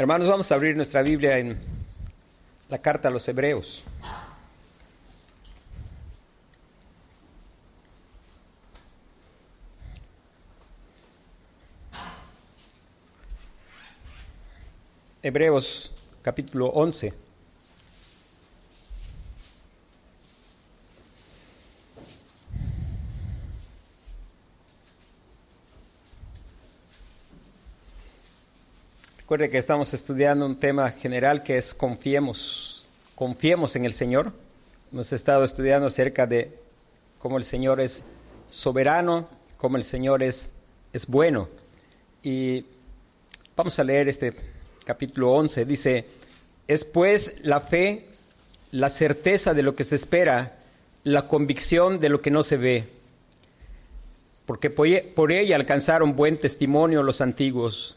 Hermanos, vamos a abrir nuestra Biblia en la carta a los Hebreos. Hebreos capítulo 11. Recuerde que estamos estudiando un tema general que es confiemos, confiemos en el Señor. Hemos estado estudiando acerca de cómo el Señor es soberano, cómo el Señor es, es bueno. Y vamos a leer este capítulo 11. Dice, es pues la fe, la certeza de lo que se espera, la convicción de lo que no se ve. Porque por ella alcanzaron buen testimonio los antiguos.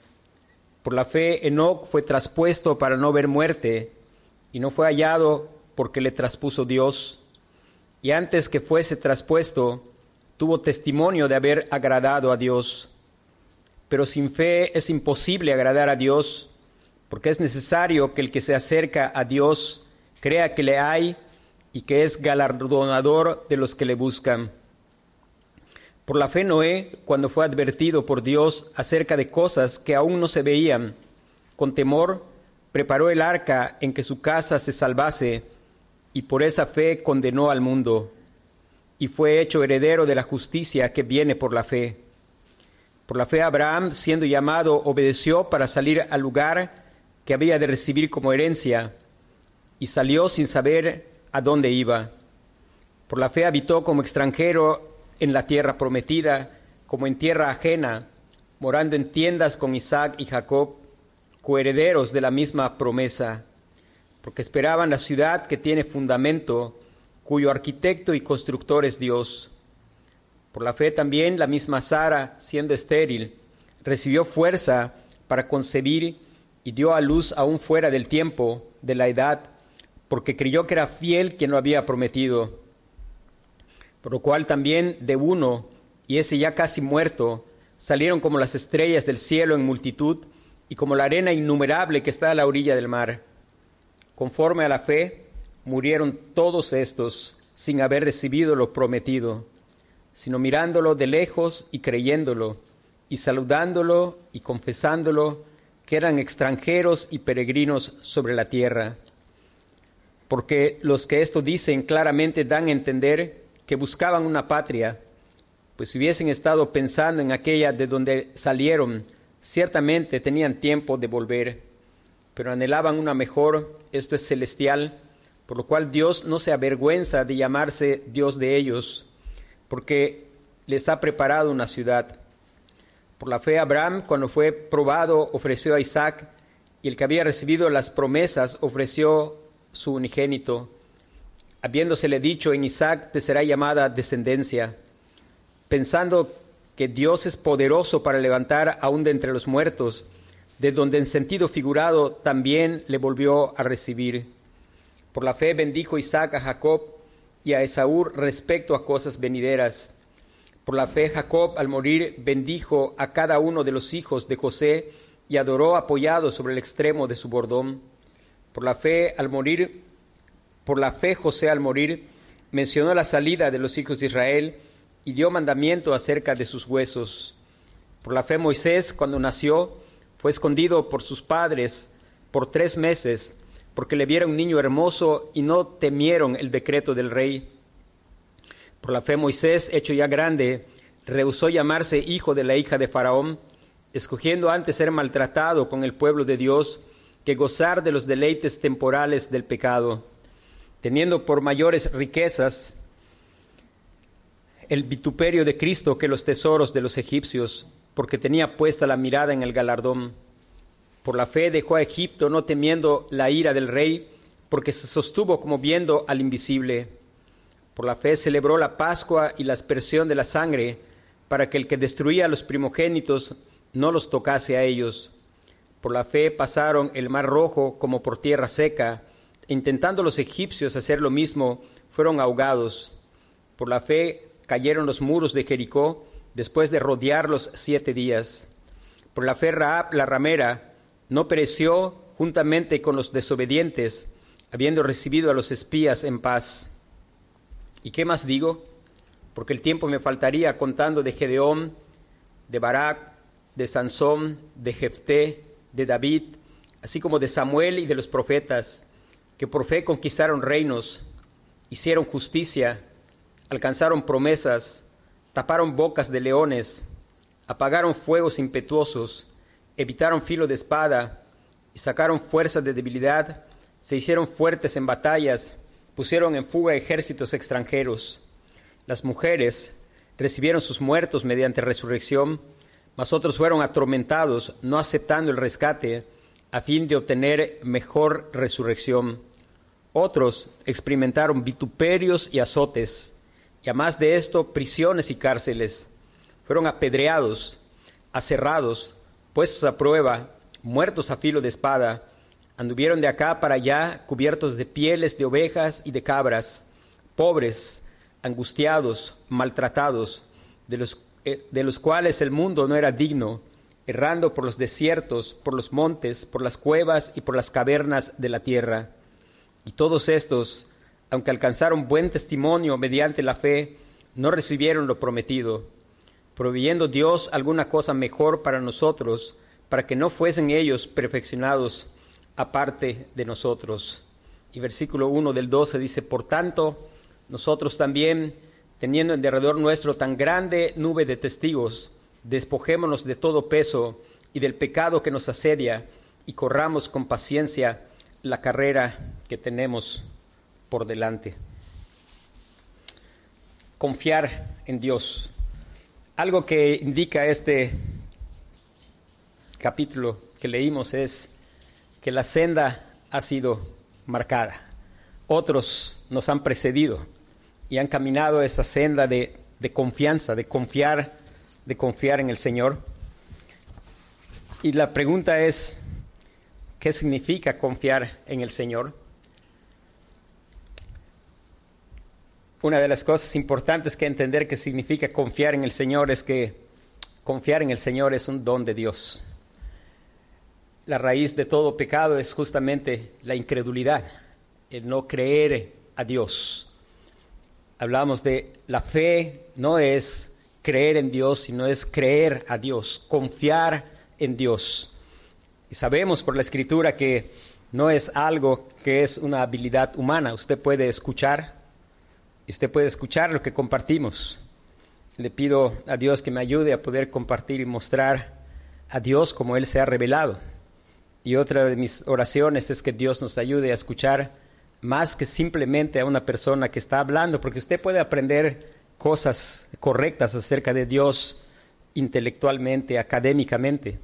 Por la fe, Enoc fue traspuesto para no ver muerte, y no fue hallado porque le traspuso Dios. Y antes que fuese traspuesto, tuvo testimonio de haber agradado a Dios. Pero sin fe es imposible agradar a Dios, porque es necesario que el que se acerca a Dios crea que le hay y que es galardonador de los que le buscan. Por la fe Noé, cuando fue advertido por Dios acerca de cosas que aún no se veían, con temor preparó el arca en que su casa se salvase, y por esa fe condenó al mundo, y fue hecho heredero de la justicia que viene por la fe. Por la fe Abraham, siendo llamado, obedeció para salir al lugar que había de recibir como herencia, y salió sin saber a dónde iba. Por la fe habitó como extranjero en la tierra prometida, como en tierra ajena, morando en tiendas con Isaac y Jacob, coherederos de la misma promesa, porque esperaban la ciudad que tiene fundamento, cuyo arquitecto y constructor es Dios. Por la fe también la misma Sara, siendo estéril, recibió fuerza para concebir y dio a luz aún fuera del tiempo, de la edad, porque creyó que era fiel quien lo había prometido por lo cual también de uno, y ese ya casi muerto, salieron como las estrellas del cielo en multitud y como la arena innumerable que está a la orilla del mar. Conforme a la fe, murieron todos estos sin haber recibido lo prometido, sino mirándolo de lejos y creyéndolo, y saludándolo y confesándolo, que eran extranjeros y peregrinos sobre la tierra. Porque los que esto dicen claramente dan a entender que buscaban una patria, pues si hubiesen estado pensando en aquella de donde salieron, ciertamente tenían tiempo de volver, pero anhelaban una mejor, esto es celestial, por lo cual Dios no se avergüenza de llamarse Dios de ellos, porque les ha preparado una ciudad. Por la fe Abraham, cuando fue probado, ofreció a Isaac, y el que había recibido las promesas ofreció su unigénito habiéndosele dicho en Isaac te será llamada descendencia, pensando que Dios es poderoso para levantar aún de entre los muertos, de donde en sentido figurado también le volvió a recibir. Por la fe bendijo Isaac a Jacob y a Esaú respecto a cosas venideras. Por la fe Jacob al morir bendijo a cada uno de los hijos de José y adoró apoyado sobre el extremo de su bordón. Por la fe al morir por la fe José al morir mencionó la salida de los hijos de Israel y dio mandamiento acerca de sus huesos. Por la fe Moisés, cuando nació, fue escondido por sus padres por tres meses, porque le vieron un niño hermoso y no temieron el decreto del rey. Por la fe Moisés, hecho ya grande, rehusó llamarse hijo de la hija de Faraón, escogiendo antes ser maltratado con el pueblo de Dios que gozar de los deleites temporales del pecado teniendo por mayores riquezas el vituperio de Cristo que los tesoros de los egipcios, porque tenía puesta la mirada en el galardón. Por la fe dejó a Egipto, no temiendo la ira del rey, porque se sostuvo como viendo al invisible. Por la fe celebró la Pascua y la aspersión de la sangre, para que el que destruía a los primogénitos no los tocase a ellos. Por la fe pasaron el mar rojo como por tierra seca, intentando los egipcios hacer lo mismo, fueron ahogados. Por la fe cayeron los muros de Jericó, después de rodearlos siete días. Por la fe Raab, la ramera, no pereció juntamente con los desobedientes, habiendo recibido a los espías en paz. ¿Y qué más digo? Porque el tiempo me faltaría contando de Gedeón, de Barak, de Sansón, de Jefté, de David, así como de Samuel y de los profetas, que por fe conquistaron reinos, hicieron justicia, alcanzaron promesas, taparon bocas de leones, apagaron fuegos impetuosos, evitaron filo de espada y sacaron fuerzas de debilidad, se hicieron fuertes en batallas, pusieron en fuga ejércitos extranjeros. Las mujeres recibieron sus muertos mediante resurrección, mas otros fueron atormentados, no aceptando el rescate, a fin de obtener mejor resurrección. Otros experimentaron vituperios y azotes, y además de esto, prisiones y cárceles. Fueron apedreados, aserrados, puestos a prueba, muertos a filo de espada, anduvieron de acá para allá cubiertos de pieles de ovejas y de cabras, pobres, angustiados, maltratados, de los, eh, de los cuales el mundo no era digno, errando por los desiertos, por los montes, por las cuevas y por las cavernas de la tierra. Y todos estos, aunque alcanzaron buen testimonio mediante la fe, no recibieron lo prometido proveyendo Dios alguna cosa mejor para nosotros, para que no fuesen ellos perfeccionados aparte de nosotros. Y versículo 1 del 12 dice, por tanto, nosotros también, teniendo en derredor nuestro tan grande nube de testigos, despojémonos de todo peso y del pecado que nos asedia, y corramos con paciencia la carrera que tenemos por delante. Confiar en Dios. Algo que indica este capítulo que leímos es que la senda ha sido marcada. Otros nos han precedido y han caminado esa senda de, de confianza, de confiar, de confiar en el Señor. Y la pregunta es, ¿qué significa confiar en el Señor? Una de las cosas importantes que entender que significa confiar en el Señor es que confiar en el Señor es un don de Dios. La raíz de todo pecado es justamente la incredulidad, el no creer a Dios. Hablamos de la fe, no es creer en Dios, sino es creer a Dios, confiar en Dios. Y sabemos por la escritura que no es algo que es una habilidad humana. Usted puede escuchar, usted puede escuchar lo que compartimos. Le pido a Dios que me ayude a poder compartir y mostrar a Dios como Él se ha revelado. Y otra de mis oraciones es que Dios nos ayude a escuchar más que simplemente a una persona que está hablando, porque usted puede aprender cosas correctas acerca de Dios intelectualmente, académicamente,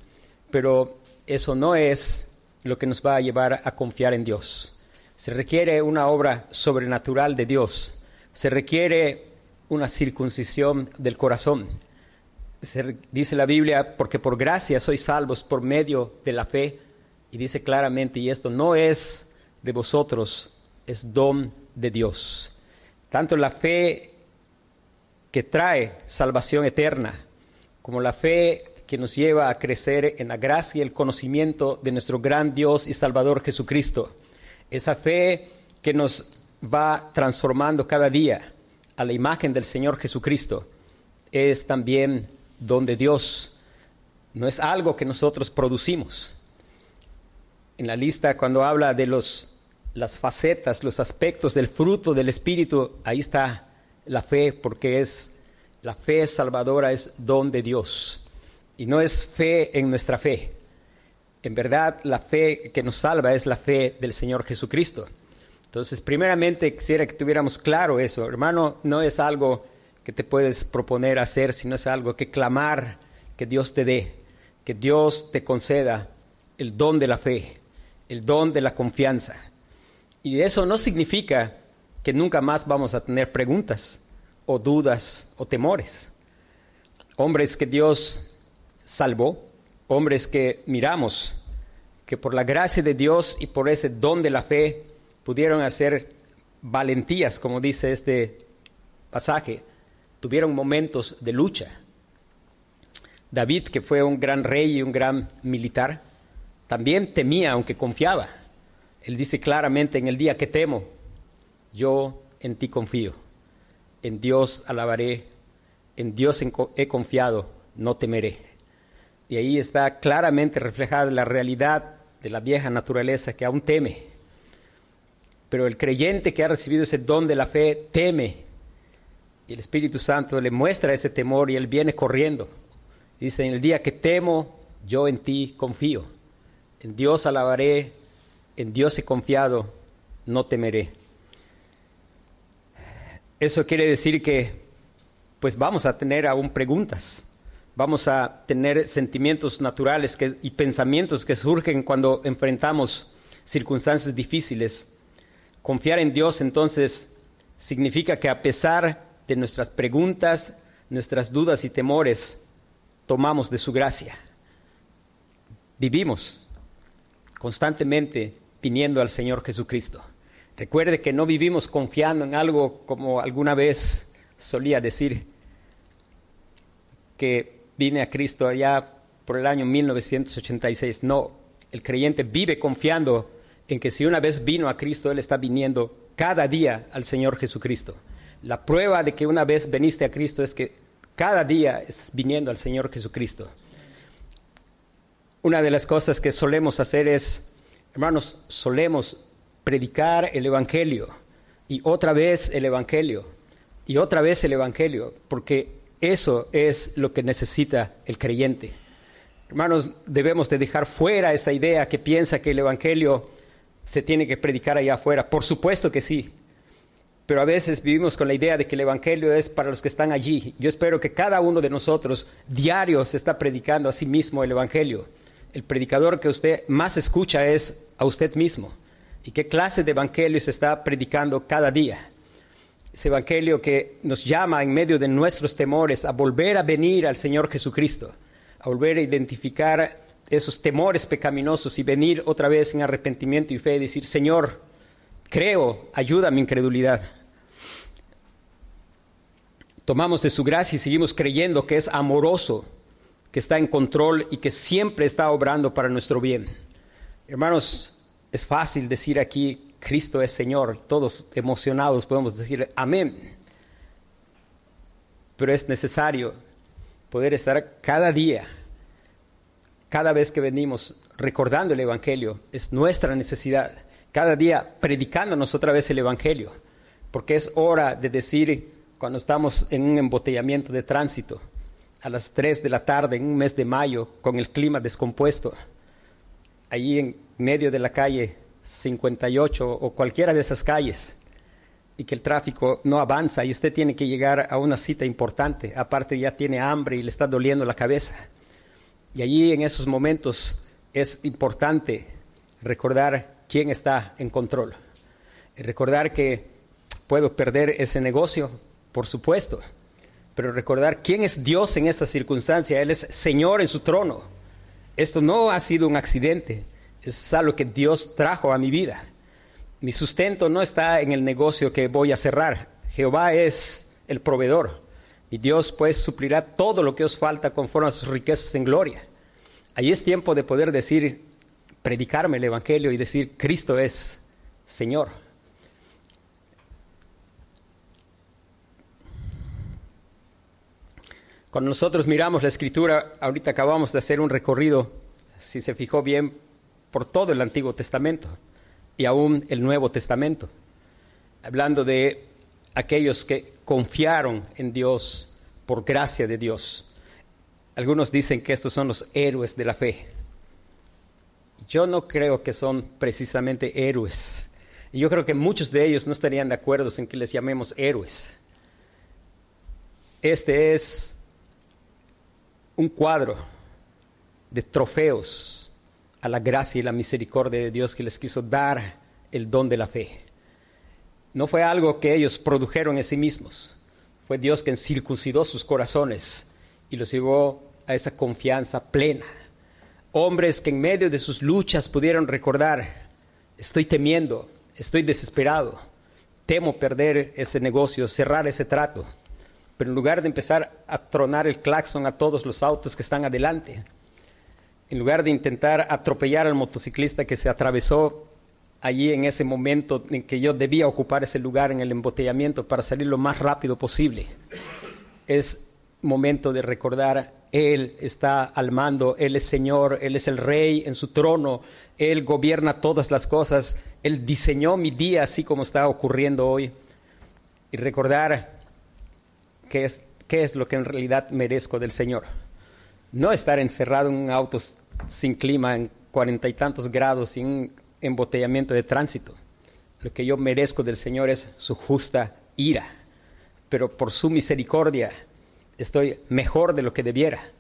pero eso no es lo que nos va a llevar a confiar en Dios. Se requiere una obra sobrenatural de Dios se requiere una circuncisión del corazón. dice la Biblia, porque por gracia sois salvos por medio de la fe. Y dice claramente, y esto no es de vosotros, es don de Dios. Tanto la fe que trae salvación eterna, como la fe que nos lleva a crecer en la gracia y el conocimiento de nuestro gran Dios y Salvador Jesucristo. Esa fe que nos va transformando cada día a la imagen del Señor Jesucristo, es también don de Dios, no es algo que nosotros producimos. En la lista cuando habla de los, las facetas, los aspectos del fruto del Espíritu, ahí está la fe, porque es la fe salvadora, es don de Dios. Y no es fe en nuestra fe. En verdad, la fe que nos salva es la fe del Señor Jesucristo. Entonces, primeramente quisiera que tuviéramos claro eso. Hermano, no es algo que te puedes proponer hacer, sino es algo que clamar que Dios te dé, que Dios te conceda el don de la fe, el don de la confianza. Y eso no significa que nunca más vamos a tener preguntas o dudas o temores. Hombres que Dios salvó, hombres que miramos que por la gracia de Dios y por ese don de la fe pudieron hacer valentías, como dice este pasaje, tuvieron momentos de lucha. David, que fue un gran rey y un gran militar, también temía, aunque confiaba. Él dice claramente, en el día que temo, yo en ti confío, en Dios alabaré, en Dios he confiado, no temeré. Y ahí está claramente reflejada la realidad de la vieja naturaleza que aún teme. Pero el creyente que ha recibido ese don de la fe teme. Y el Espíritu Santo le muestra ese temor y él viene corriendo. Dice, en el día que temo, yo en ti confío. En Dios alabaré, en Dios he confiado, no temeré. Eso quiere decir que pues vamos a tener aún preguntas vamos a tener sentimientos naturales y pensamientos que surgen cuando enfrentamos circunstancias difíciles. Confiar en Dios entonces significa que a pesar de nuestras preguntas, nuestras dudas y temores, tomamos de su gracia. Vivimos constantemente viniendo al Señor Jesucristo. Recuerde que no vivimos confiando en algo como alguna vez solía decir, que vine a Cristo allá por el año 1986. No, el creyente vive confiando en que si una vez vino a Cristo, Él está viniendo cada día al Señor Jesucristo. La prueba de que una vez veniste a Cristo es que cada día estás viniendo al Señor Jesucristo. Una de las cosas que solemos hacer es, hermanos, solemos predicar el Evangelio y otra vez el Evangelio y otra vez el Evangelio, porque eso es lo que necesita el creyente. Hermanos, debemos de dejar fuera esa idea que piensa que el Evangelio se tiene que predicar allá afuera. Por supuesto que sí. Pero a veces vivimos con la idea de que el Evangelio es para los que están allí. Yo espero que cada uno de nosotros diario se está predicando a sí mismo el Evangelio. El predicador que usted más escucha es a usted mismo. ¿Y qué clase de Evangelio se está predicando cada día? ese Evangelio que nos llama en medio de nuestros temores a volver a venir al Señor Jesucristo, a volver a identificar esos temores pecaminosos y venir otra vez en arrepentimiento y fe y decir, Señor, creo, ayuda a mi incredulidad. Tomamos de su gracia y seguimos creyendo que es amoroso, que está en control y que siempre está obrando para nuestro bien. Hermanos, es fácil decir aquí, Cristo es Señor, todos emocionados podemos decir amén. Pero es necesario poder estar cada día, cada vez que venimos recordando el Evangelio, es nuestra necesidad, cada día predicándonos otra vez el Evangelio, porque es hora de decir cuando estamos en un embotellamiento de tránsito, a las 3 de la tarde, en un mes de mayo, con el clima descompuesto, allí en medio de la calle, 58 o cualquiera de esas calles y que el tráfico no avanza y usted tiene que llegar a una cita importante, aparte ya tiene hambre y le está doliendo la cabeza. Y allí en esos momentos es importante recordar quién está en control. Recordar que puedo perder ese negocio, por supuesto, pero recordar quién es Dios en esta circunstancia. Él es Señor en su trono. Esto no ha sido un accidente es algo que Dios trajo a mi vida. Mi sustento no está en el negocio que voy a cerrar. Jehová es el proveedor. Y Dios pues suplirá todo lo que os falta conforme a sus riquezas en gloria. Ahí es tiempo de poder decir, predicarme el Evangelio y decir, Cristo es Señor. Cuando nosotros miramos la escritura, ahorita acabamos de hacer un recorrido, si se fijó bien, por todo el Antiguo Testamento y aún el Nuevo Testamento, hablando de aquellos que confiaron en Dios por gracia de Dios. Algunos dicen que estos son los héroes de la fe. Yo no creo que son precisamente héroes. Y yo creo que muchos de ellos no estarían de acuerdo en que les llamemos héroes. Este es un cuadro de trofeos a la gracia y la misericordia de Dios que les quiso dar el don de la fe. No fue algo que ellos produjeron en sí mismos, fue Dios quien circuncidó sus corazones y los llevó a esa confianza plena. Hombres que en medio de sus luchas pudieron recordar, estoy temiendo, estoy desesperado, temo perder ese negocio, cerrar ese trato. Pero en lugar de empezar a tronar el claxon a todos los autos que están adelante, en lugar de intentar atropellar al motociclista que se atravesó allí en ese momento en que yo debía ocupar ese lugar en el embotellamiento para salir lo más rápido posible, es momento de recordar, Él está al mando, Él es Señor, Él es el Rey en su trono, Él gobierna todas las cosas, Él diseñó mi día así como está ocurriendo hoy. Y recordar qué es, qué es lo que en realidad merezco del Señor. No estar encerrado en un auto sin clima, en cuarenta y tantos grados, sin embotellamiento de tránsito. Lo que yo merezco del Señor es su justa ira, pero por su misericordia estoy mejor de lo que debiera.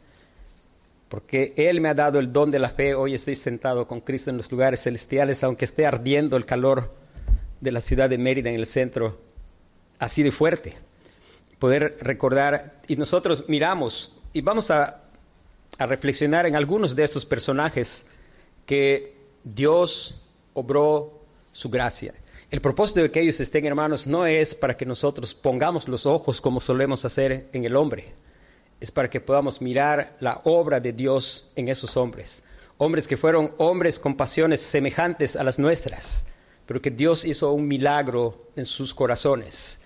Porque Él me ha dado el don de la fe, hoy estoy sentado con Cristo en los lugares celestiales, aunque esté ardiendo el calor de la ciudad de Mérida en el centro, así de fuerte. Poder recordar, y nosotros miramos, y vamos a, a reflexionar en algunos de estos personajes que Dios obró su gracia. El propósito de que ellos estén, hermanos, no es para que nosotros pongamos los ojos como solemos hacer en el hombre. Es para que podamos mirar la obra de Dios en esos hombres. Hombres que fueron hombres con pasiones semejantes a las nuestras, pero que Dios hizo un milagro en sus corazones.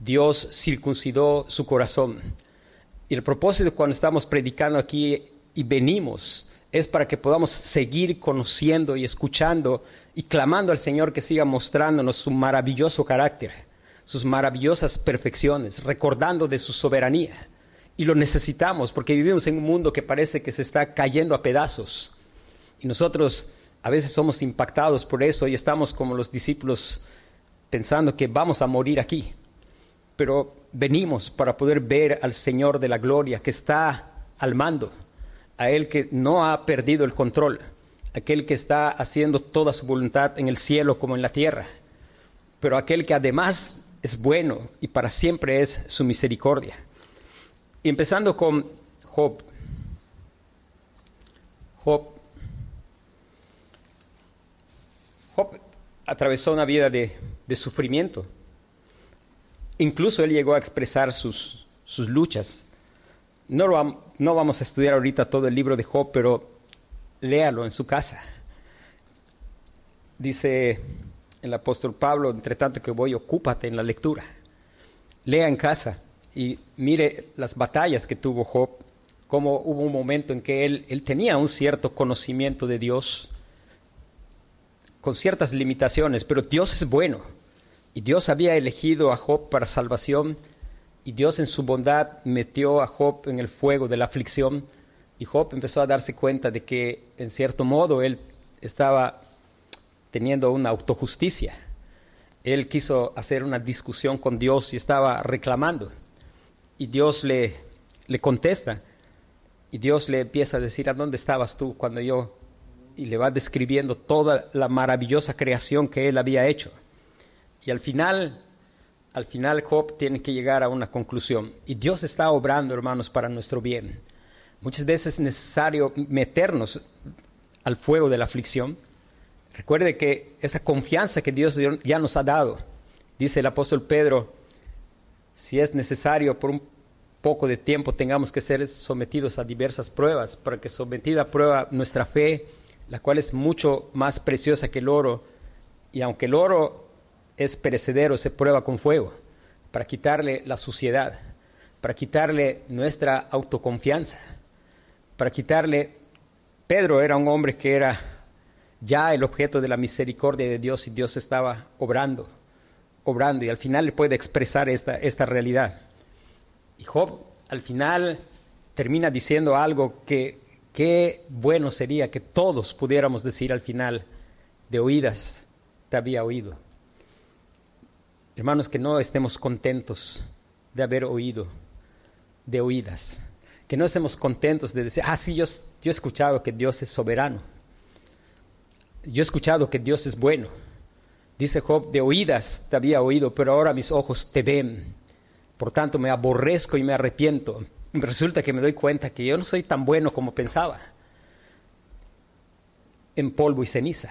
Dios circuncidó su corazón. Y el propósito cuando estamos predicando aquí y venimos es para que podamos seguir conociendo y escuchando y clamando al Señor que siga mostrándonos su maravilloso carácter, sus maravillosas perfecciones, recordando de su soberanía. Y lo necesitamos porque vivimos en un mundo que parece que se está cayendo a pedazos. Y nosotros a veces somos impactados por eso y estamos como los discípulos pensando que vamos a morir aquí. Pero venimos para poder ver al Señor de la gloria que está al mando, a Él que no ha perdido el control aquel que está haciendo toda su voluntad en el cielo como en la tierra, pero aquel que además es bueno y para siempre es su misericordia. Y empezando con Job. Job. Job atravesó una vida de, sufrimiento. Incluso él llegó a expresar sus, sus luchas. No, no vamos a estudiar ahorita todo el libro de Job, pero léalo en su casa. Dice el apóstol Pablo, entre tanto que voy, ocúpate en la lectura. Lea en casa y mire las batallas que tuvo Job, cómo hubo un momento en que él, él tenía un cierto conocimiento de Dios, con ciertas limitaciones, pero Dios es bueno. Y Dios había elegido a Job para salvación, y Dios en su bondad metió a Job en el fuego de la aflicción y Job empezó a darse cuenta de que, en cierto modo, él estaba teniendo una autojusticia. Él quiso hacer una discusión con Dios y estaba reclamando. Y Dios le, le contesta. Y Dios le empieza a decir, ¿a dónde estabas tú cuando yo? Y le va describiendo toda la maravillosa creación que él había hecho. Y al final, al final Job tiene que llegar a una conclusión. Y Dios está obrando, hermanos, para nuestro bien. Muchas veces es necesario meternos al fuego de la aflicción. Recuerde que esa confianza que Dios ya nos ha dado, dice el apóstol Pedro, si es necesario por un poco de tiempo tengamos que ser sometidos a diversas pruebas, para que sometida a prueba nuestra fe, la cual es mucho más preciosa que el oro, y aunque el oro es perecedero, se prueba con fuego, para quitarle la suciedad, para quitarle nuestra autoconfianza para quitarle, Pedro era un hombre que era ya el objeto de la misericordia de Dios y Dios estaba obrando, obrando y al final le puede expresar esta, esta realidad. Y Job al final termina diciendo algo que qué bueno sería que todos pudiéramos decir al final, de oídas te había oído. Hermanos, que no estemos contentos de haber oído, de oídas que no estemos contentos de decir, ah, sí, yo, he escuchado que Dios es soberano. yo he escuchado que Dios es bueno. Dice Job, de oídas te había oído, pero ahora mis ojos te ven. Por tanto, me aborrezco y me arrepiento. Resulta que me doy cuenta que yo no soy tan bueno como pensaba. En polvo y ceniza.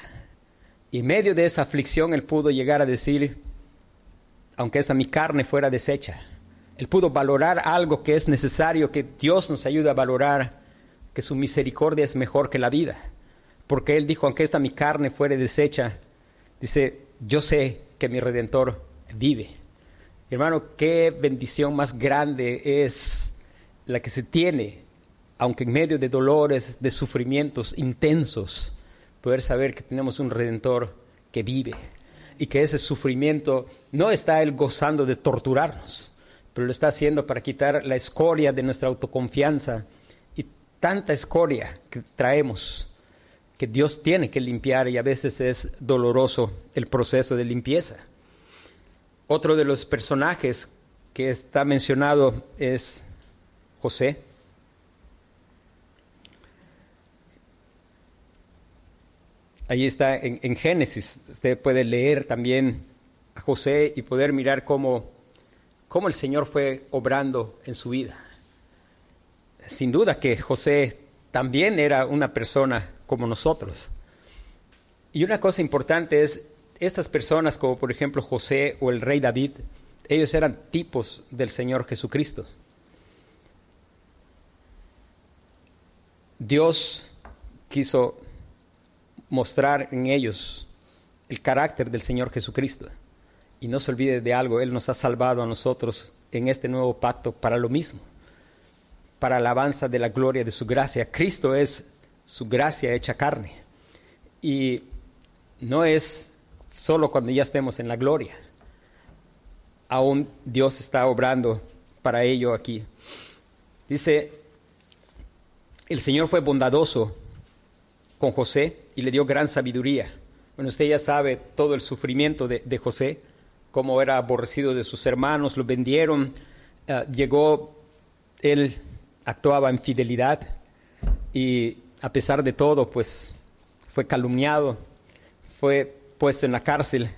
Y en medio de esa aflicción él pudo llegar a decir, aunque esta mi carne fuera deshecha, él pudo valorar algo que es necesario que Dios nos ayude a valorar, que su misericordia es mejor que la vida. Porque él dijo, aunque esta mi carne fuera deshecha, dice, yo sé que mi redentor vive. Hermano, qué bendición más grande es la que se tiene, aunque en medio de dolores, de sufrimientos intensos, poder saber que tenemos un redentor que vive y que ese sufrimiento no está él gozando de torturarnos, pero lo está haciendo para quitar la escoria de nuestra autoconfianza y tanta escoria que traemos que Dios tiene que limpiar y a veces es doloroso el proceso de limpieza. Otro de los personajes que está mencionado es José. Ahí está en, Génesis. Usted puede leer también a José y poder mirar cómo, cómo el Señor fue obrando en su vida. Sin duda que José también era una persona como nosotros. Y una cosa importante es, estas personas como por ejemplo José o el rey David, ellos eran tipos del Señor Jesucristo. Dios quiso mostrar en ellos el carácter del Señor Jesucristo. Y no se olvide de algo, Él nos ha salvado a nosotros en este nuevo pacto para lo mismo, para alabanza de la gloria de su gracia. Cristo es su gracia hecha carne. Y no es solo cuando ya estemos en la gloria. Aún Dios está obrando para ello aquí. Dice, el Señor fue bondadoso con José y le dio gran sabiduría. Bueno, usted ya sabe todo el sufrimiento de, José, cómo era aborrecido de sus hermanos, lo vendieron, eh, llegó, él actuaba en fidelidad y a pesar de todo, pues fue calumniado, fue puesto en la cárcel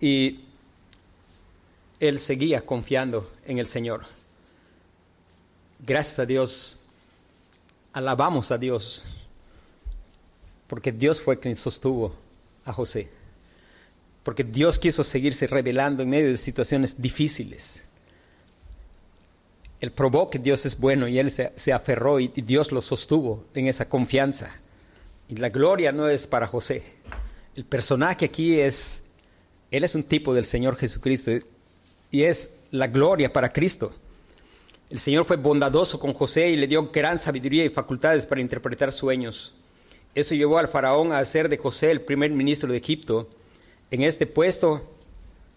y él seguía confiando en el Señor. Gracias a Dios, alabamos a Dios porque Dios fue quien sostuvo a José, porque Dios quiso seguirse revelando en medio de situaciones difíciles. Él probó que Dios es bueno y él se, aferró y, Dios lo sostuvo en esa confianza. Y la gloria no es para José. El personaje aquí es, él es un tipo del Señor Jesucristo y es la gloria para Cristo. El Señor fue bondadoso con José y le dio gran sabiduría y facultades para interpretar sueños. Eso llevó al faraón a hacer de José el primer ministro de Egipto. En este puesto,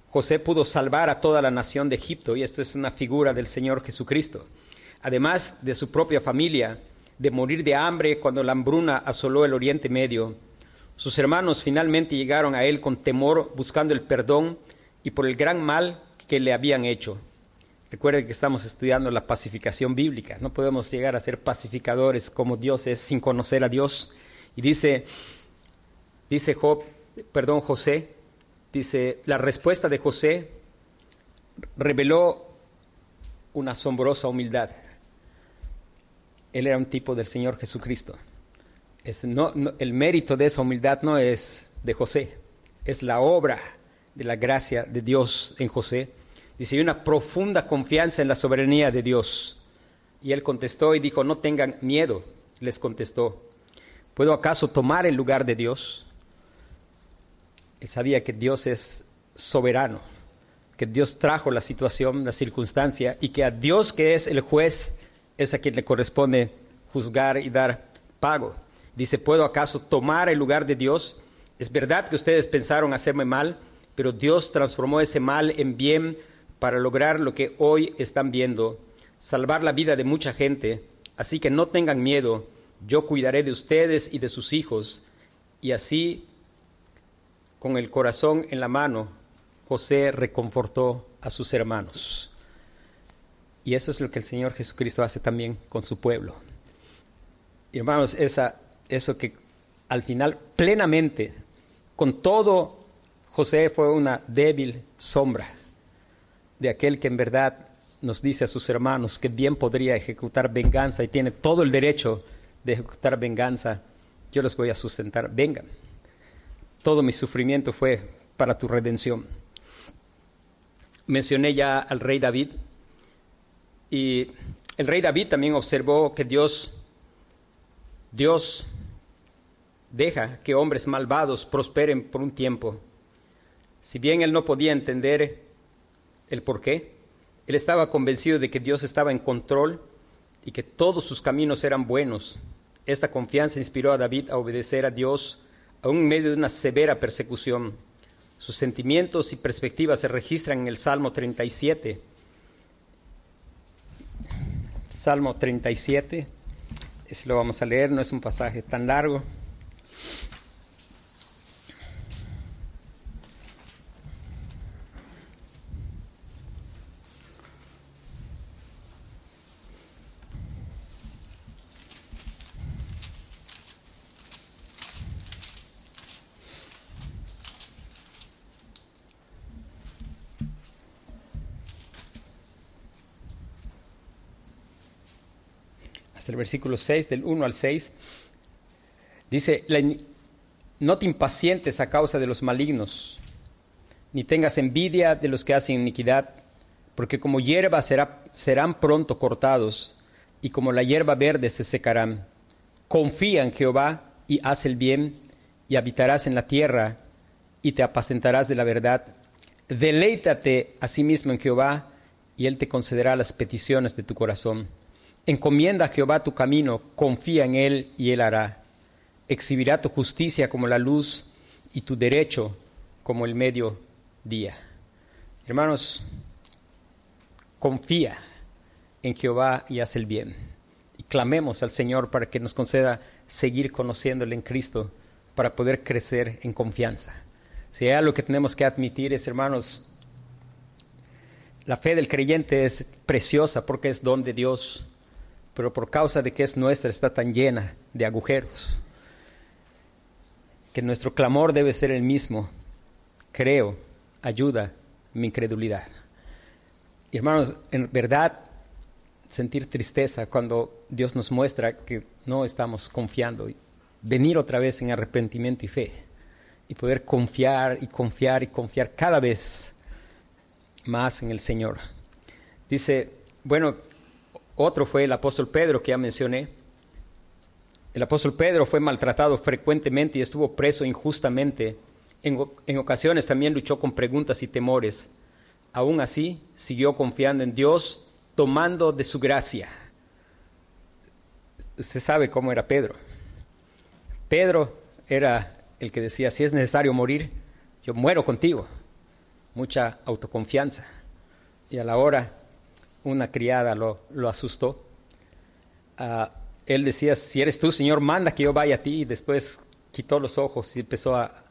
José pudo salvar a toda la nación de Egipto, y esto es una figura del Señor Jesucristo. Además de su propia familia, de morir de hambre cuando la hambruna asoló el Oriente Medio, sus hermanos finalmente llegaron a él con temor, buscando el perdón y por el gran mal que le habían hecho. Recuerden que estamos estudiando la pacificación bíblica. No podemos llegar a ser pacificadores como Dios es sin conocer a Dios. Y dice, dice Job, perdón, José, dice, la respuesta de José reveló una asombrosa humildad. Él era un tipo del Señor Jesucristo. El mérito de esa humildad no es de José, es la obra de la gracia de Dios en José. Dice, hay una profunda confianza en la soberanía de Dios. Y él contestó y dijo, no tengan miedo, les contestó. ¿Puedo acaso tomar el lugar de Dios? Él sabía que Dios es soberano, que Dios trajo la situación, la circunstancia, y que a Dios que es el juez es a quien le corresponde juzgar y dar pago. Dice, ¿puedo acaso tomar el lugar de Dios? Es verdad que ustedes pensaron hacerme mal, pero Dios transformó ese mal en bien para lograr lo que hoy están viendo, salvar la vida de mucha gente. Así que no tengan miedo, yo cuidaré de ustedes y de sus hijos. Y así, con el corazón en la mano, José reconfortó a sus hermanos. Y eso es lo que el Señor Jesucristo hace también con su pueblo. hermanos, esa, eso que al final plenamente. Con todo, José fue una débil sombra de aquel que en verdad nos dice a sus hermanos que bien podría ejecutar venganza y tiene todo el derecho de ejecutar venganza. Yo los voy a sustentar. Vengan. Todo mi sufrimiento fue para tu redención. Mencioné ya al rey David y el rey David también observó que Dios Dios deja que hombres malvados prosperen por un tiempo. Si bien él no podía entender el por qué, él estaba convencido de que Dios estaba en control y que todos sus caminos eran buenos. Esta confianza inspiró a David a obedecer a Dios aún en medio de una severa persecución. Sus sentimientos y perspectivas se registran en el Salmo 37. Salmo 37, ese lo vamos a leer, no es un pasaje tan largo. El versículo 6, del 1 al 6, dice, no te impacientes a causa de los malignos, ni tengas envidia de los que hacen iniquidad, porque como hierba serán pronto cortados, y como la hierba verde se secarán. Confía en Jehová y haz el bien, y habitarás en la tierra, y te apacentarás de la verdad. Deleítate a sí mismo en Jehová, y Él te concederá las peticiones de tu corazón. Encomienda a Jehová tu camino, confía en Él y Él hará. Exhibirá tu justicia como la luz y tu derecho como el medio día. Hermanos, confía en Jehová y haz el bien. Y clamemos al Señor para que nos conceda seguir conociéndole en Cristo para poder crecer en confianza. Si hay algo que tenemos que admitir es, hermanos, la fe del creyente es preciosa porque es don de Dios pero por causa de que es nuestra está tan llena de agujeros, que nuestro clamor debe ser el mismo. Creo, ayuda mi incredulidad. hermanos, en verdad, sentir tristeza cuando Dios nos muestra que no estamos confiando. Venir otra vez en arrepentimiento y fe. Y poder confiar y confiar y confiar cada vez más en el Señor. Dice, bueno, otro fue el apóstol Pedro que ya mencioné. El apóstol Pedro fue maltratado frecuentemente y estuvo preso injustamente. En, ocasiones también luchó con preguntas y temores. Aún así, siguió confiando en Dios, tomando de su gracia. Usted sabe cómo era Pedro. Pedro era el que decía, si es necesario morir, yo muero contigo. Mucha autoconfianza. Y a la hora una criada lo, asustó. Ah, él decía, si eres tú, Señor, manda que yo vaya a ti. Y después quitó los ojos y empezó a,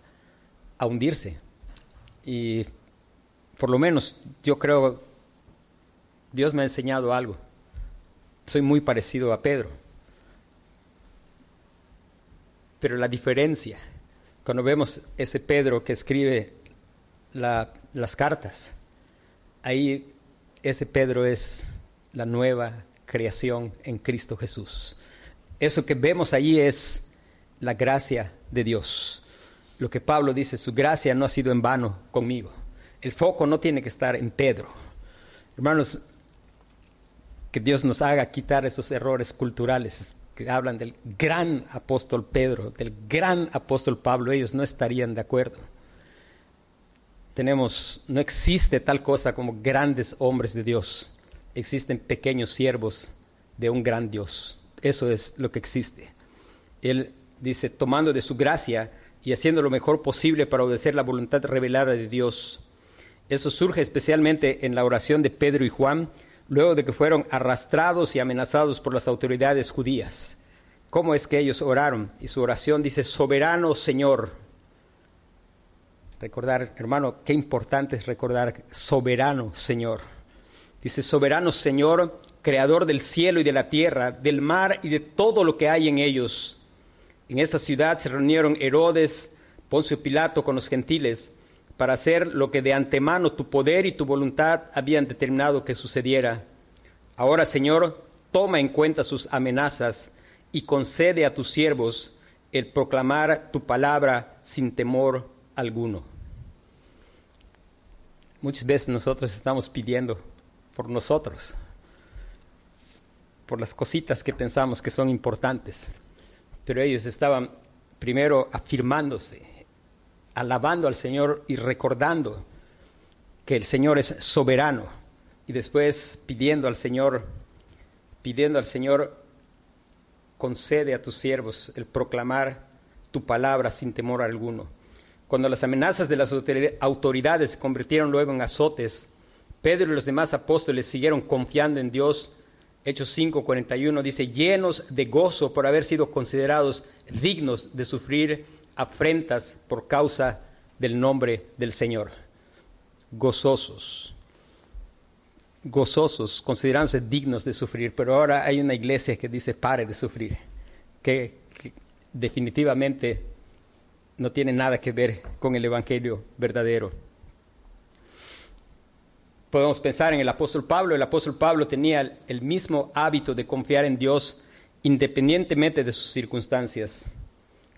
a hundirse. Y por lo menos yo creo, Dios me ha enseñado algo. Soy muy parecido a Pedro. Pero la diferencia, cuando vemos ese Pedro que escribe las cartas, ahí ese Pedro es la nueva creación en Cristo Jesús. Eso que vemos allí es la gracia de Dios. Lo que Pablo dice, su gracia no ha sido en vano conmigo. El foco no tiene que estar en Pedro. Hermanos, que Dios nos haga quitar esos errores culturales que hablan del gran apóstol Pedro, del gran apóstol Pablo. Ellos no estarían de acuerdo tenemos, no existe tal cosa como grandes hombres de Dios. Existen pequeños siervos de un gran Dios. Eso es lo que existe. Él dice, tomando de su gracia y haciendo lo mejor posible para obedecer la voluntad revelada de Dios. Eso surge especialmente en la oración de Pedro y Juan, luego de que fueron arrastrados y amenazados por las autoridades judías. ¿Cómo es que ellos oraron? Y su oración dice, soberano Señor, Recordar, hermano, qué importante es recordar soberano Señor. Dice, soberano Señor, creador del cielo y de la tierra, del mar y de todo lo que hay en ellos. En esta ciudad se reunieron Herodes, Poncio Pilato con los gentiles para hacer lo que de antemano tu poder y tu voluntad habían determinado que sucediera. Ahora, Señor, toma en cuenta sus amenazas y concede a tus siervos el proclamar tu palabra sin temor alguno. Muchas veces nosotros estamos pidiendo por nosotros, por las cositas que pensamos que son importantes, pero ellos estaban primero afirmándose, alabando al Señor y recordando que el Señor es soberano y después pidiendo al Señor, pidiendo al Señor, concede a tus siervos el proclamar tu palabra sin temor alguno. Cuando las amenazas de las autoridades se convirtieron luego en azotes, Pedro y los demás apóstoles siguieron confiando en Dios. Hechos 5:41 dice, llenos de gozo por haber sido considerados dignos de sufrir afrentas por causa del nombre del Señor. Gozosos, gozosos, considerándose dignos de sufrir, pero ahora hay una iglesia que dice pare de sufrir, que, que definitivamente no tiene nada que ver con el Evangelio verdadero. Podemos pensar en el apóstol Pablo. El apóstol Pablo tenía el mismo hábito de confiar en Dios independientemente de sus circunstancias.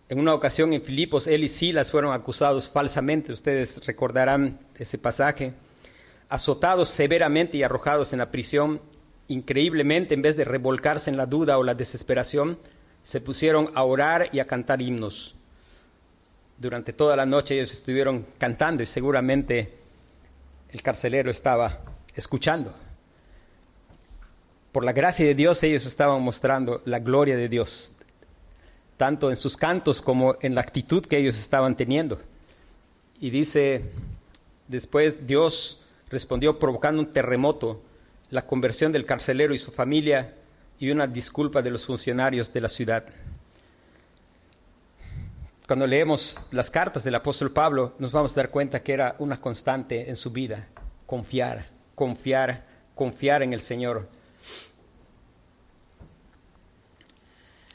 En una ocasión en Filipos, él y Silas fueron acusados falsamente, ustedes recordarán ese pasaje, azotados severamente y arrojados en la prisión. Increíblemente, en vez de revolcarse en la duda o la desesperación, se pusieron a orar y a cantar himnos. Durante toda la noche ellos estuvieron cantando y seguramente el carcelero estaba escuchando. Por la gracia de Dios ellos estaban mostrando la gloria de Dios, tanto en sus cantos como en la actitud que ellos estaban teniendo. Y dice, después Dios respondió provocando un terremoto, la conversión del carcelero y su familia y una disculpa de los funcionarios de la ciudad. Cuando leemos las cartas del apóstol Pablo, nos vamos a dar cuenta que era una constante en su vida, confiar, confiar, confiar en el Señor.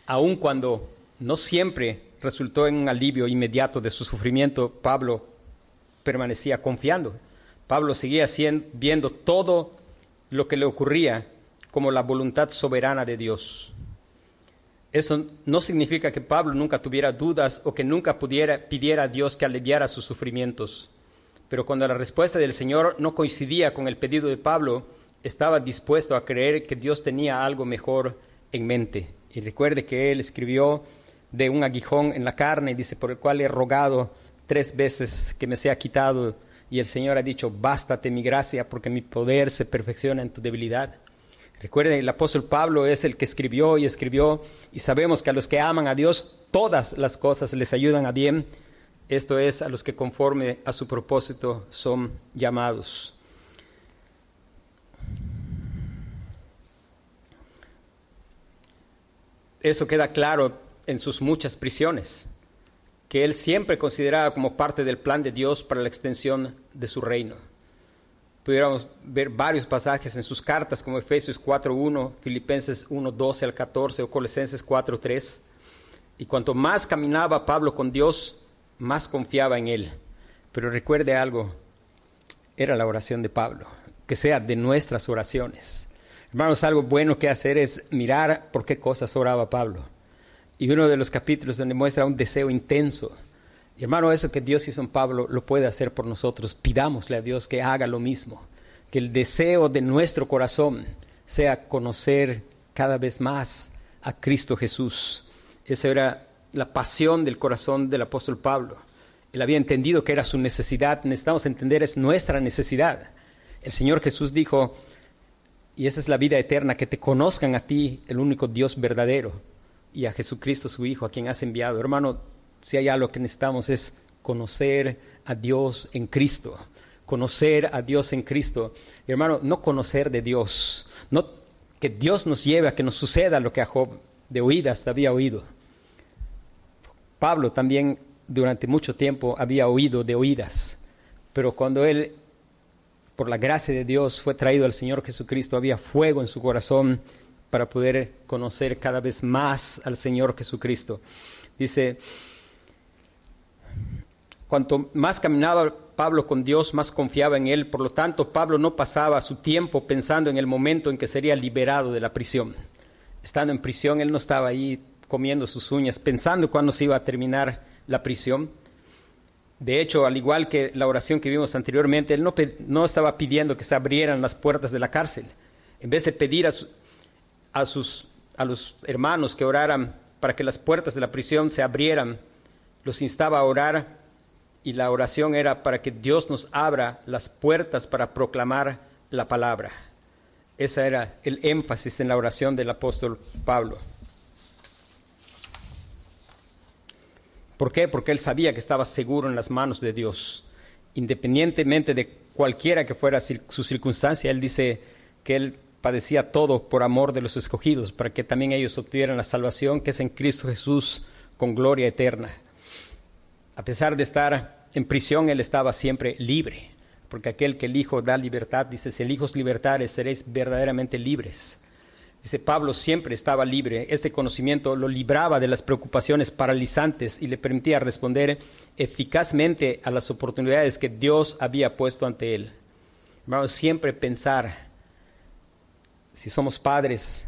Aun cuando no siempre resultó en un alivio inmediato de su sufrimiento, Pablo permanecía confiando. Pablo seguía viendo todo lo que le ocurría como la voluntad soberana de Dios. Eso no significa que Pablo nunca tuviera dudas o que nunca pudiera, pidiera a Dios que aliviara sus sufrimientos. Pero cuando la respuesta del Señor no coincidía con el pedido de Pablo, estaba dispuesto a creer que Dios tenía algo mejor en mente. Y recuerde que él escribió de un aguijón en la carne, dice, por el cual he rogado tres veces que me sea quitado. Y el Señor ha dicho, bástate mi gracia, porque mi poder se perfecciona en tu debilidad. Recuerden, el apóstol Pablo es el que escribió y escribió, y sabemos que a los que aman a Dios, todas las cosas les ayudan a bien. Esto es, a los que conforme a su propósito son llamados. Esto queda claro en sus muchas prisiones, que él siempre consideraba como parte del plan de Dios para la extensión de su reino. Pudiéramos ver varios pasajes en sus cartas como Efesios 4.1, Filipenses 1.12 al 14 o Colosenses 4.3. Y cuanto más caminaba Pablo con Dios, más confiaba en él. Pero recuerde algo, era la oración de Pablo, que sea de nuestras oraciones. Hermanos, algo bueno que hacer es mirar por qué cosas oraba Pablo y uno de los capítulos donde muestra un deseo intenso. Y hermano, eso que Dios hizo en Pablo lo puede hacer por nosotros. Pidámosle a Dios que haga lo mismo. Que el deseo de nuestro corazón sea conocer cada vez más a Cristo Jesús. Esa era la pasión del corazón del apóstol Pablo. Él había entendido que era su necesidad. Necesitamos entender es nuestra necesidad. El Señor Jesús dijo, y esa es la vida eterna, que te conozcan a ti, el único Dios verdadero, y a Jesucristo su Hijo, a quien has enviado. Hermano, si hay algo que necesitamos es conocer a Dios en Cristo, conocer a Dios en Cristo. hermano, no conocer de Dios, no que Dios nos lleve a que nos suceda lo que a Job de oídas había oído. Pablo también durante mucho tiempo había oído de oídas, pero cuando él, por la gracia de Dios, fue traído al Señor Jesucristo, había fuego en su corazón para poder conocer cada vez más al Señor Jesucristo. Dice, cuanto más caminaba Pablo con Dios, más confiaba en Él. Por lo tanto, Pablo no pasaba su tiempo pensando en el momento en que sería liberado de la prisión. Estando en prisión, él no estaba ahí comiendo sus uñas, pensando cuándo se iba a terminar la prisión. De hecho, al igual que la oración que vimos anteriormente, él no, estaba pidiendo que se abrieran las puertas de la cárcel. En vez de pedir a, a, sus, a los hermanos que oraran para que las puertas de la prisión se abrieran, los instaba a orar y la oración era para que Dios nos abra las puertas para proclamar la palabra. Ese era el énfasis en la oración del apóstol Pablo. ¿Por qué? Porque él sabía que estaba seguro en las manos de Dios. Independientemente de cualquiera que fuera su circunstancia, él dice que él padecía todo por amor de los escogidos, para que también ellos obtuvieran la salvación que es en Cristo Jesús con gloria eterna. A pesar de estar en prisión, él estaba siempre libre, porque aquel que el Hijo da libertad, dice, si el Hijo es libertad, seréis verdaderamente libres. Dice Pablo siempre estaba libre. Este conocimiento lo libraba de las preocupaciones paralizantes y le permitía responder eficazmente a las oportunidades que Dios había puesto ante él. Hermanos, siempre pensar, si somos padres,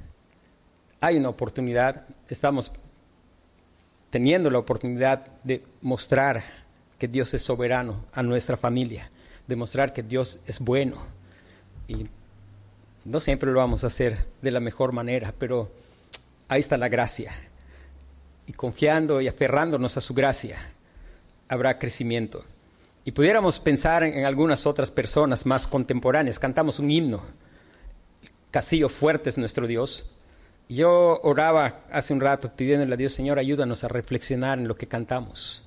hay una oportunidad, estamos teniendo la oportunidad de mostrar que Dios es soberano a nuestra familia, demostrar que Dios es bueno. Y no siempre lo vamos a hacer de la mejor manera, pero ahí está la gracia. Y confiando y aferrándonos a su gracia, habrá crecimiento. Y pudiéramos pensar en algunas otras personas más contemporáneas. Cantamos un himno. Castillo fuerte es nuestro Dios. Yo oraba hace un rato pidiéndole a Dios, Señor, ayúdanos a reflexionar en lo que cantamos.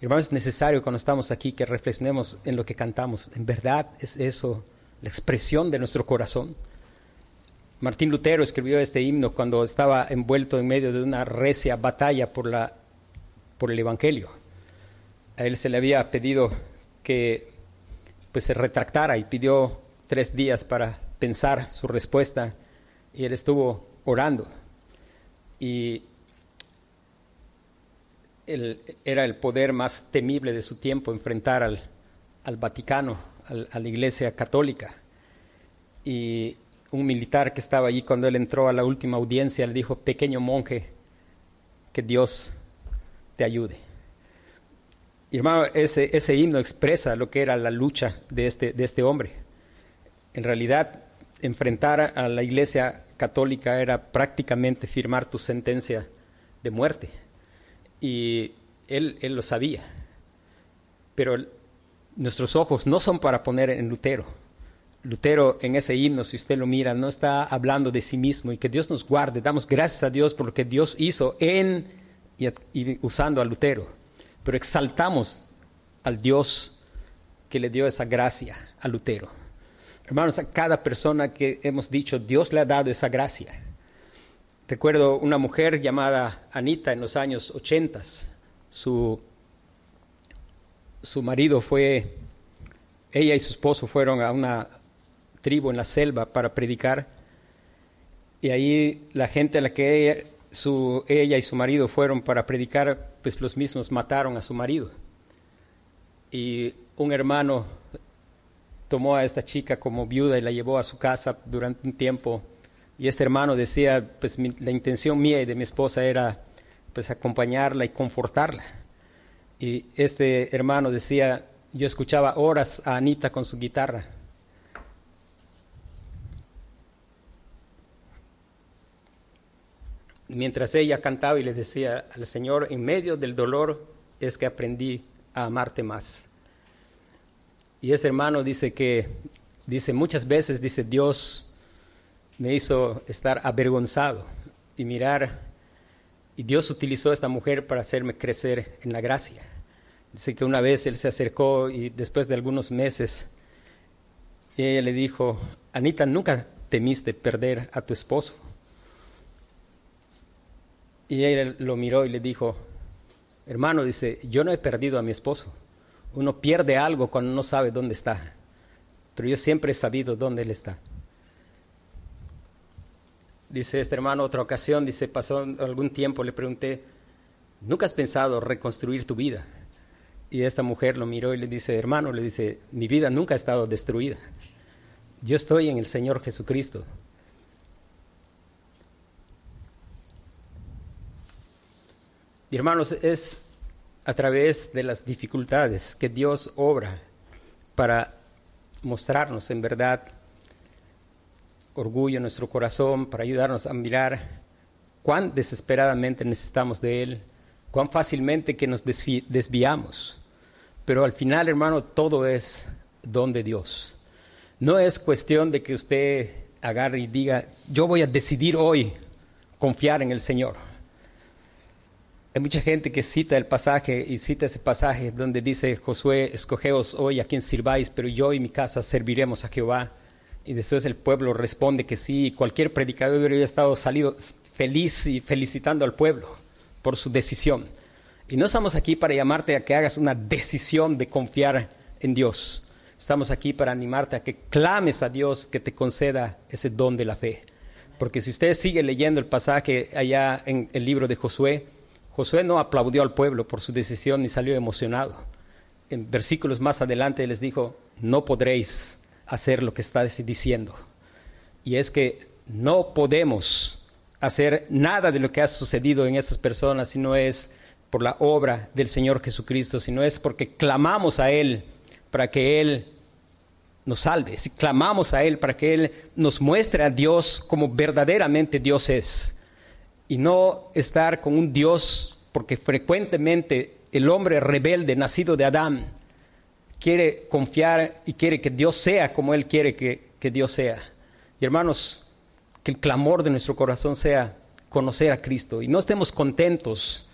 Hermanos, es necesario cuando estamos aquí que reflexionemos en lo que cantamos. En verdad es eso la expresión de nuestro corazón. Martín Lutero escribió este himno cuando estaba envuelto en medio de una recia batalla por, la, por el Evangelio. A él se le había pedido que pues, se retractara y pidió tres días para pensar su respuesta y él estuvo orando. Y era el poder más temible de su tiempo enfrentar al, al Vaticano a la iglesia católica. Y un militar que estaba allí cuando él entró a la última audiencia le dijo, pequeño monje, que Dios te ayude. Y hermano, ese, ese himno expresa lo que era la lucha de este, de este hombre. En realidad, enfrentar a la iglesia católica era prácticamente firmar tu sentencia de muerte. Y él, él lo sabía. Pero nuestros ojos no son para poner en Lutero. Lutero en ese himno, si usted lo mira, no está hablando de sí mismo y que Dios nos guarde. Damos gracias a Dios por lo que Dios hizo en y, usando a Lutero. Pero exaltamos al Dios que le dio esa gracia a Lutero. Hermanos, a cada persona que hemos dicho, Dios le ha dado esa gracia. Recuerdo una mujer llamada Anita en los años 80. Su su marido fue, ella y su esposo fueron a una tribu en la selva para predicar y ahí la gente a la que su, ella y su marido fueron para predicar, pues los mismos mataron a su marido. Y un hermano tomó a esta chica como viuda y la llevó a su casa durante un tiempo. Y este hermano decía, pues la intención mía y de mi esposa era pues acompañarla y confortarla. Y este hermano decía, yo escuchaba horas a Anita con su guitarra. Mientras ella cantaba y le decía al Señor, en medio del dolor es que aprendí a amarte más. Y este hermano dice que, dice muchas veces, dice Dios me hizo estar avergonzado y mirar y Dios utilizó a esta mujer para hacerme crecer en la gracia. Dice que una vez él se acercó y después de algunos meses, ella le dijo, Anita, nunca temiste perder a tu esposo. Y él lo miró y le dijo, hermano, dice, yo no he perdido a mi esposo. Uno pierde algo cuando no sabe dónde está, pero yo siempre he sabido dónde él está. Dice este hermano, otra ocasión, dice, pasó algún tiempo, le pregunté, ¿nunca has pensado reconstruir tu vida? Y esta mujer lo miró y le dice, hermano, le dice, mi vida nunca ha estado destruida. Yo estoy en el Señor Jesucristo. Y hermanos, es a través de las dificultades que Dios obra para mostrarnos en verdad orgullo en nuestro corazón, para ayudarnos a mirar cuán desesperadamente necesitamos de Él, cuán fácilmente que nos desviamos. Pero al final, hermano, todo es don de Dios. No es cuestión de que usted agarre y diga, yo voy a decidir hoy confiar en el Señor. Hay mucha gente que cita el pasaje y cita ese pasaje donde dice Josué, escogeos hoy a quien sirváis, pero yo y mi casa serviremos a Jehová. Y después el pueblo responde que sí, cualquier predicador hubiera estado salido feliz y felicitando al pueblo por su decisión. Y no estamos aquí para llamarte a que hagas una decisión de confiar en Dios. Estamos aquí para animarte a que clames a Dios que te conceda ese don de la fe. Porque si usted sigue leyendo el pasaje allá en el libro de Josué, Josué no aplaudió al pueblo por su decisión ni salió emocionado. En versículos más adelante les dijo, no podréis hacer lo que está diciendo. Y es que no podemos hacer nada de lo que ha sucedido en esas personas si no es por la obra del Señor Jesucristo, si no es porque clamamos a Él para que Él nos salve, si clamamos a Él para que Él nos muestre a Dios como verdaderamente Dios es, y no estar con un Dios, porque frecuentemente el hombre rebelde, nacido de Adán, quiere confiar y quiere que Dios sea como Él quiere que, que Dios sea. Y hermanos, que el clamor de nuestro corazón sea conocer a Cristo y no estemos contentos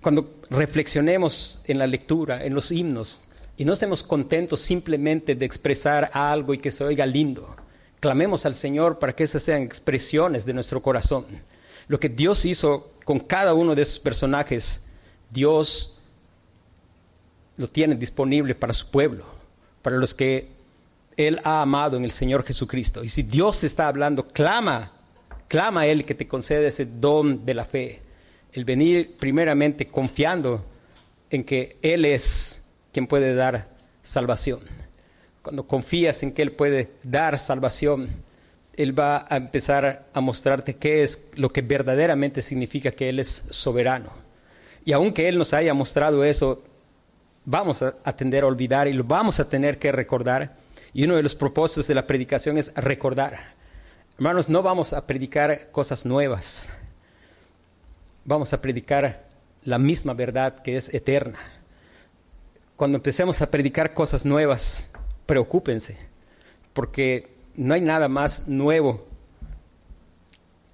cuando reflexionemos en la lectura, en los himnos, y no estemos contentos simplemente de expresar algo y que se oiga lindo. Clamemos al Señor para que esas sean expresiones de nuestro corazón. Lo que Dios hizo con cada uno de esos personajes, Dios lo tiene disponible para su pueblo, para los que Él ha amado en el Señor Jesucristo. Y si Dios te está hablando, clama, clama a Él que te concede ese don de la fe. El venir primeramente confiando en que Él es quien puede dar salvación. Cuando confías en que Él puede dar salvación, Él va a empezar a mostrarte qué es lo que verdaderamente significa que Él es soberano. Y aunque Él nos haya mostrado eso, vamos a, tender a olvidar y lo vamos a tener que recordar. Y uno de los propósitos de la predicación es recordar. Hermanos, no vamos a predicar cosas nuevas. Vamos a predicar la misma verdad que es eterna cuando empecemos a predicar cosas nuevas, preocúpense, porque no hay nada más nuevo.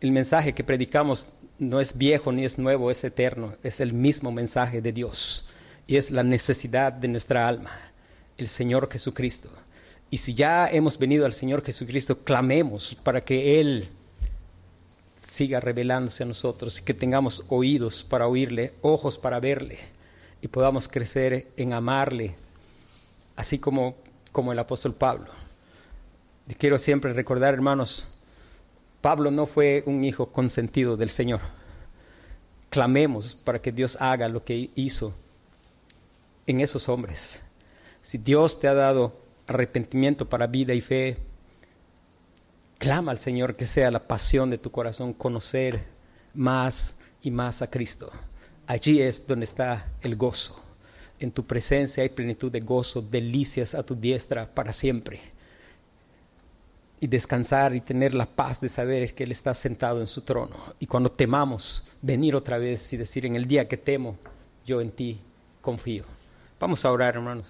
El mensaje que predicamos no es viejo ni es nuevo, es eterno, es el mismo mensaje de Dios y es la necesidad de nuestra alma, el Señor Jesucristo. Y si ya hemos venido al Señor Jesucristo, clamemos para que Él siga revelándose a nosotros y que tengamos oídos para oírle, ojos para verle y podamos crecer en amarle, así como, como el apóstol Pablo. Quiero siempre recordar, hermanos, Pablo no fue un hijo consentido del Señor. Clamemos para que Dios haga lo que hizo en esos hombres. Si Dios te ha dado arrepentimiento para vida y fe, clama al Señor que sea la pasión de tu corazón conocer más y más a Cristo. Allí es donde está el gozo. En tu presencia hay plenitud de gozo, delicias a tu diestra para siempre. Y descansar y tener la paz de saber que Él está sentado en su trono. Y cuando temamos, venir otra vez y decir, en el día que temo, yo en ti confío. Vamos a orar, hermanos.